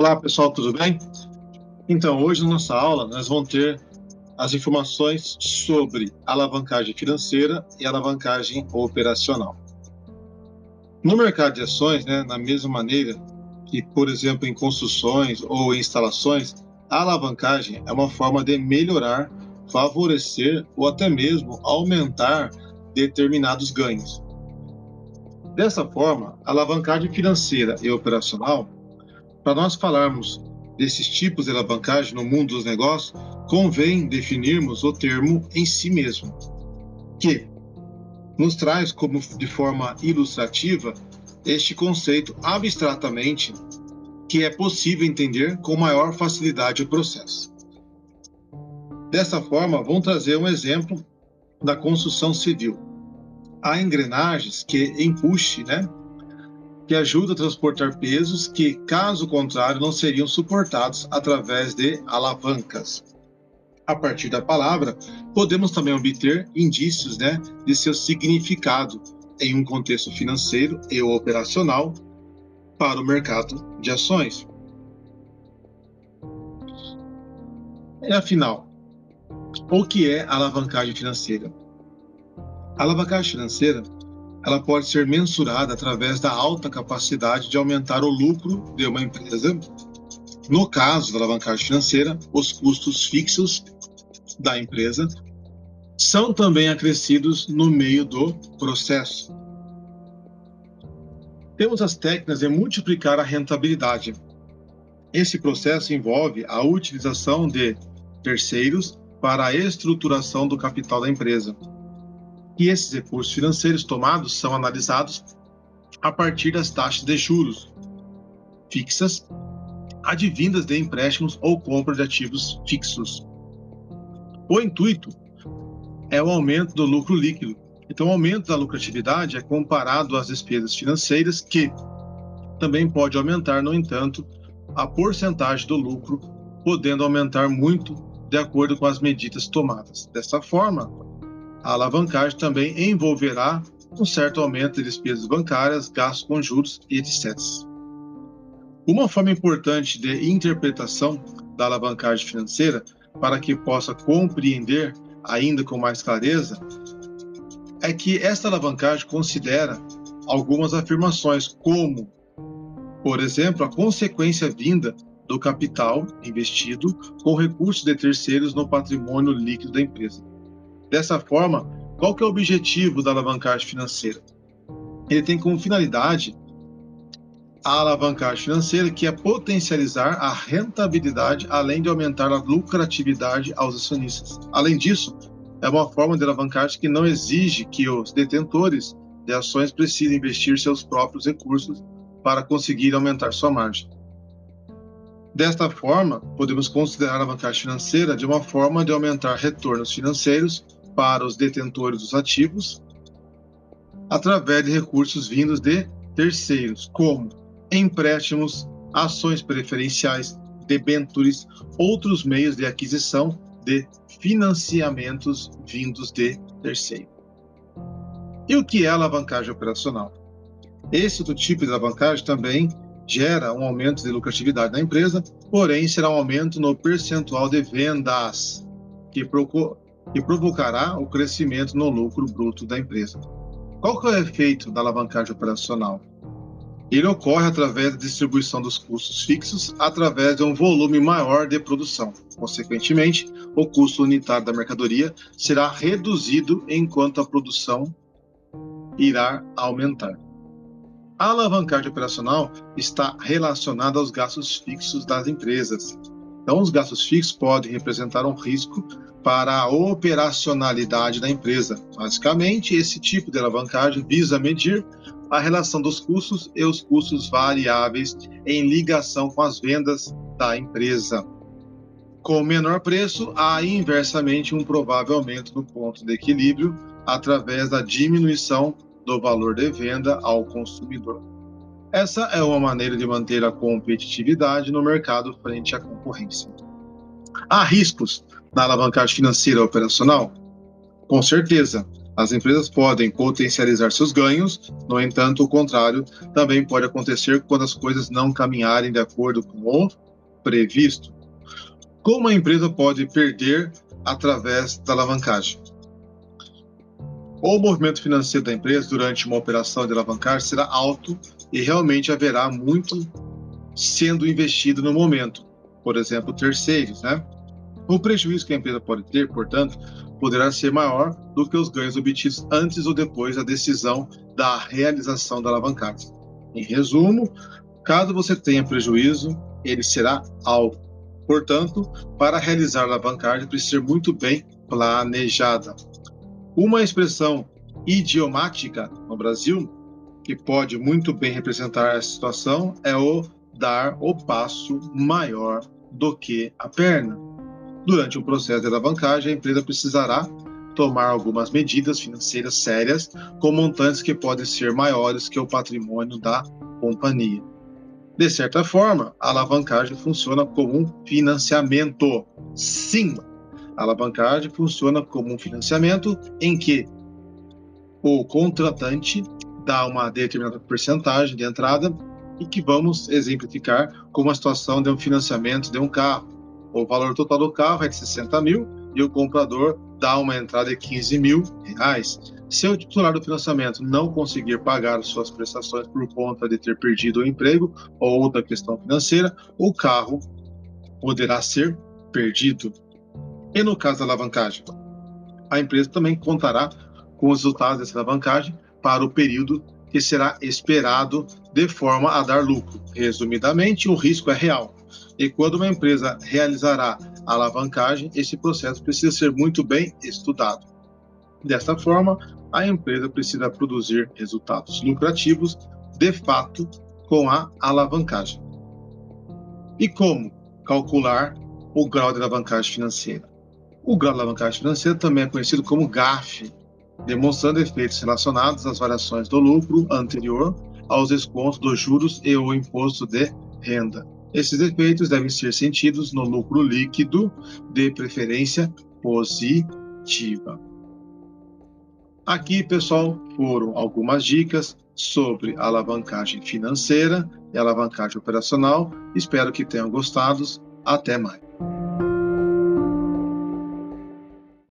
Olá pessoal, tudo bem? Então, hoje na nossa aula nós vamos ter as informações sobre alavancagem financeira e alavancagem operacional. No mercado de ações, né, na mesma maneira que, por exemplo, em construções ou instalações, a alavancagem é uma forma de melhorar, favorecer ou até mesmo aumentar determinados ganhos. Dessa forma, a alavancagem financeira e operacional para nós falarmos desses tipos de alavancagem no mundo dos negócios, convém definirmos o termo em si mesmo, que nos traz como de forma ilustrativa este conceito abstratamente que é possível entender com maior facilidade o processo. Dessa forma, vamos trazer um exemplo da construção civil. Há engrenagens que empuxe, né, que ajuda a transportar pesos que, caso contrário, não seriam suportados através de alavancas. A partir da palavra, podemos também obter indícios né, de seu significado em um contexto financeiro e operacional para o mercado de ações. E afinal, o que é alavancagem financeira? A alavancagem financeira ela pode ser mensurada através da alta capacidade de aumentar o lucro de uma empresa. No caso da alavancagem financeira, os custos fixos da empresa são também acrescidos no meio do processo. Temos as técnicas de multiplicar a rentabilidade. Esse processo envolve a utilização de terceiros para a estruturação do capital da empresa e esses recursos financeiros tomados são analisados a partir das taxas de juros fixas advindas de empréstimos ou compra de ativos fixos. O intuito é o aumento do lucro líquido. Então, o aumento da lucratividade é comparado às despesas financeiras, que também pode aumentar, no entanto, a porcentagem do lucro, podendo aumentar muito de acordo com as medidas tomadas. Dessa forma, a alavancagem também envolverá um certo aumento de despesas bancárias, gastos com juros e etc. Uma forma importante de interpretação da alavancagem financeira, para que possa compreender ainda com mais clareza, é que esta alavancagem considera algumas afirmações, como, por exemplo, a consequência vinda do capital investido com recursos de terceiros no patrimônio líquido da empresa. Dessa forma, qual que é o objetivo da alavancagem financeira? Ele tem como finalidade a alavancagem financeira, que é potencializar a rentabilidade, além de aumentar a lucratividade aos acionistas. Além disso, é uma forma de alavancagem que não exige que os detentores de ações precisem investir seus próprios recursos para conseguir aumentar sua margem. Desta forma, podemos considerar a alavancagem financeira de uma forma de aumentar retornos financeiros para os detentores dos ativos através de recursos vindos de terceiros, como empréstimos, ações preferenciais, debentures, outros meios de aquisição de financiamentos vindos de terceiro. E o que é alavancagem operacional? Esse tipo de alavancagem também gera um aumento de lucratividade na empresa, porém será um aumento no percentual de vendas, que e provocará o crescimento no lucro bruto da empresa. Qual que é o efeito da alavancagem operacional? Ele ocorre através da distribuição dos custos fixos através de um volume maior de produção. Consequentemente, o custo unitário da mercadoria será reduzido enquanto a produção irá aumentar. A alavancagem operacional está relacionada aos gastos fixos das empresas. Então, os gastos fixos podem representar um risco para a operacionalidade da empresa. Basicamente, esse tipo de alavancagem visa medir a relação dos custos e os custos variáveis em ligação com as vendas da empresa. Com menor preço, há inversamente um provável aumento do ponto de equilíbrio através da diminuição do valor de venda ao consumidor. Essa é uma maneira de manter a competitividade no mercado frente à concorrência. Há riscos na alavancagem financeira operacional? Com certeza. As empresas podem potencializar seus ganhos, no entanto, o contrário também pode acontecer quando as coisas não caminharem de acordo com o previsto. Como a empresa pode perder através da alavancagem? O movimento financeiro da empresa durante uma operação de alavancagem será alto e realmente haverá muito sendo investido no momento, por exemplo, terceiros, né? O prejuízo que a empresa pode ter, portanto, poderá ser maior do que os ganhos obtidos antes ou depois da decisão da realização da alavancagem. Em resumo, caso você tenha prejuízo, ele será alto. Portanto, para realizar a alavancagem precisa ser muito bem planejada. Uma expressão idiomática no Brasil que pode muito bem representar essa situação é o dar o passo maior do que a perna. Durante o processo de alavancagem, a empresa precisará tomar algumas medidas financeiras sérias com montantes que podem ser maiores que o patrimônio da companhia. De certa forma, a alavancagem funciona como um financiamento. Sim, a alavancagem funciona como um financiamento em que o contratante dá uma determinada porcentagem de entrada e que vamos exemplificar como a situação de um financiamento de um carro. O valor total do carro é de 60 mil e o comprador dá uma entrada de 15 mil reais. Se o titular do financiamento não conseguir pagar suas prestações por conta de ter perdido o emprego ou outra questão financeira, o carro poderá ser perdido. E no caso da alavancagem, a empresa também contará com os resultados dessa alavancagem para o período que será esperado de forma a dar lucro. Resumidamente, o risco é real. E quando uma empresa realizará a alavancagem, esse processo precisa ser muito bem estudado. Desta forma, a empresa precisa produzir resultados lucrativos de fato com a alavancagem. E como calcular o grau de alavancagem financeira? O grau de alavancagem financeira também é conhecido como GAF, demonstrando efeitos relacionados às variações do lucro anterior aos descontos dos juros e o imposto de renda. Esses efeitos devem ser sentidos no lucro líquido, de preferência positiva. Aqui, pessoal, foram algumas dicas sobre alavancagem financeira e alavancagem operacional. Espero que tenham gostado. Até mais.